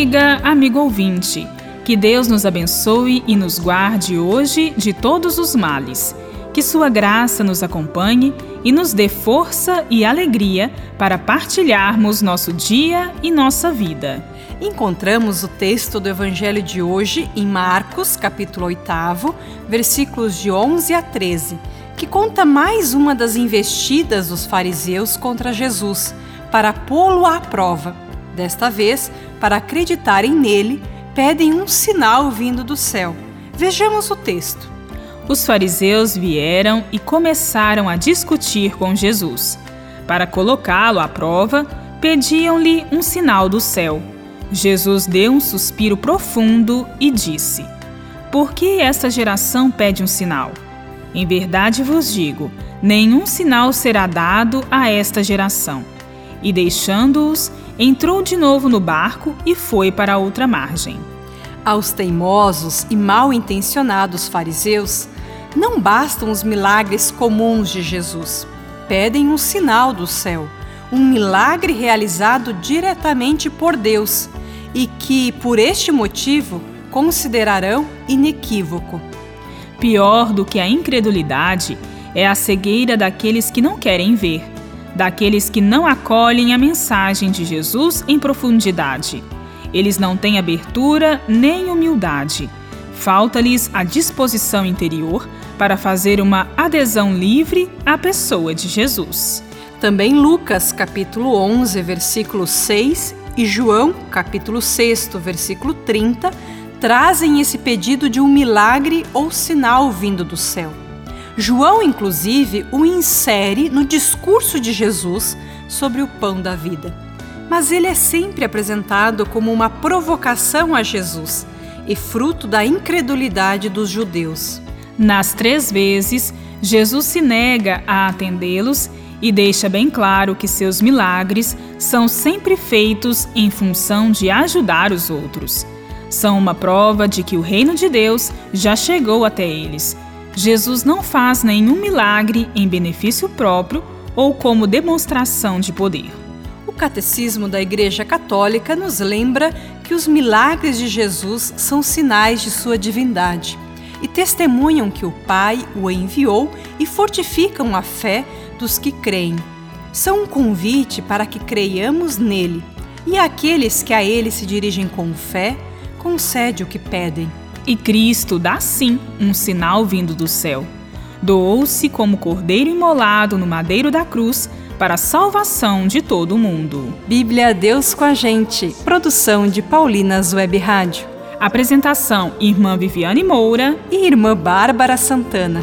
amiga, amigo ouvinte, que Deus nos abençoe e nos guarde hoje de todos os males. Que Sua graça nos acompanhe e nos dê força e alegria para partilharmos nosso dia e nossa vida. Encontramos o texto do Evangelho de hoje em Marcos, capítulo 8, versículos de 11 a 13, que conta mais uma das investidas dos fariseus contra Jesus para pô-lo à prova. Desta vez, para acreditarem nele, pedem um sinal vindo do céu. Vejamos o texto. Os fariseus vieram e começaram a discutir com Jesus. Para colocá-lo à prova, pediam-lhe um sinal do céu. Jesus deu um suspiro profundo e disse: Por que esta geração pede um sinal? Em verdade vos digo: nenhum sinal será dado a esta geração. E deixando-os, entrou de novo no barco e foi para a outra margem. Aos teimosos e mal intencionados fariseus, não bastam os milagres comuns de Jesus. Pedem um sinal do céu, um milagre realizado diretamente por Deus e que, por este motivo, considerarão inequívoco. Pior do que a incredulidade é a cegueira daqueles que não querem ver daqueles que não acolhem a mensagem de Jesus em profundidade. Eles não têm abertura nem humildade. Falta-lhes a disposição interior para fazer uma adesão livre à pessoa de Jesus. Também Lucas, capítulo 11, versículo 6 e João, capítulo 6, versículo 30, trazem esse pedido de um milagre ou sinal vindo do céu. João, inclusive, o insere no discurso de Jesus sobre o pão da vida. Mas ele é sempre apresentado como uma provocação a Jesus e fruto da incredulidade dos judeus. Nas três vezes, Jesus se nega a atendê-los e deixa bem claro que seus milagres são sempre feitos em função de ajudar os outros. São uma prova de que o reino de Deus já chegou até eles Jesus não faz nenhum milagre em benefício próprio ou como demonstração de poder. O Catecismo da Igreja Católica nos lembra que os milagres de Jesus são sinais de sua divindade e testemunham que o Pai o enviou e fortificam a fé dos que creem. São um convite para que creiamos nele e aqueles que a ele se dirigem com fé, concede o que pedem. E Cristo dá sim um sinal vindo do céu. Doou-se como cordeiro imolado no madeiro da cruz para a salvação de todo o mundo. Bíblia Deus com a gente. Produção de Paulinas Web Rádio. Apresentação: Irmã Viviane Moura e Irmã Bárbara Santana.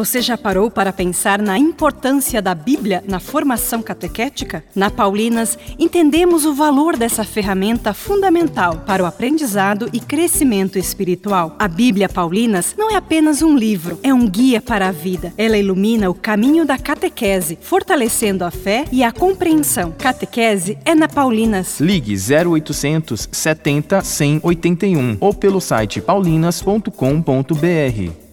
Você já parou para pensar na importância da Bíblia na formação catequética? Na Paulinas, entendemos o valor dessa ferramenta fundamental para o aprendizado e crescimento espiritual. A Bíblia Paulinas não é apenas um livro, é um guia para a vida. Ela ilumina o caminho da catequese, fortalecendo a fé e a compreensão. Catequese é na Paulinas. Ligue 0800 70 181 ou pelo site paulinas.com.br.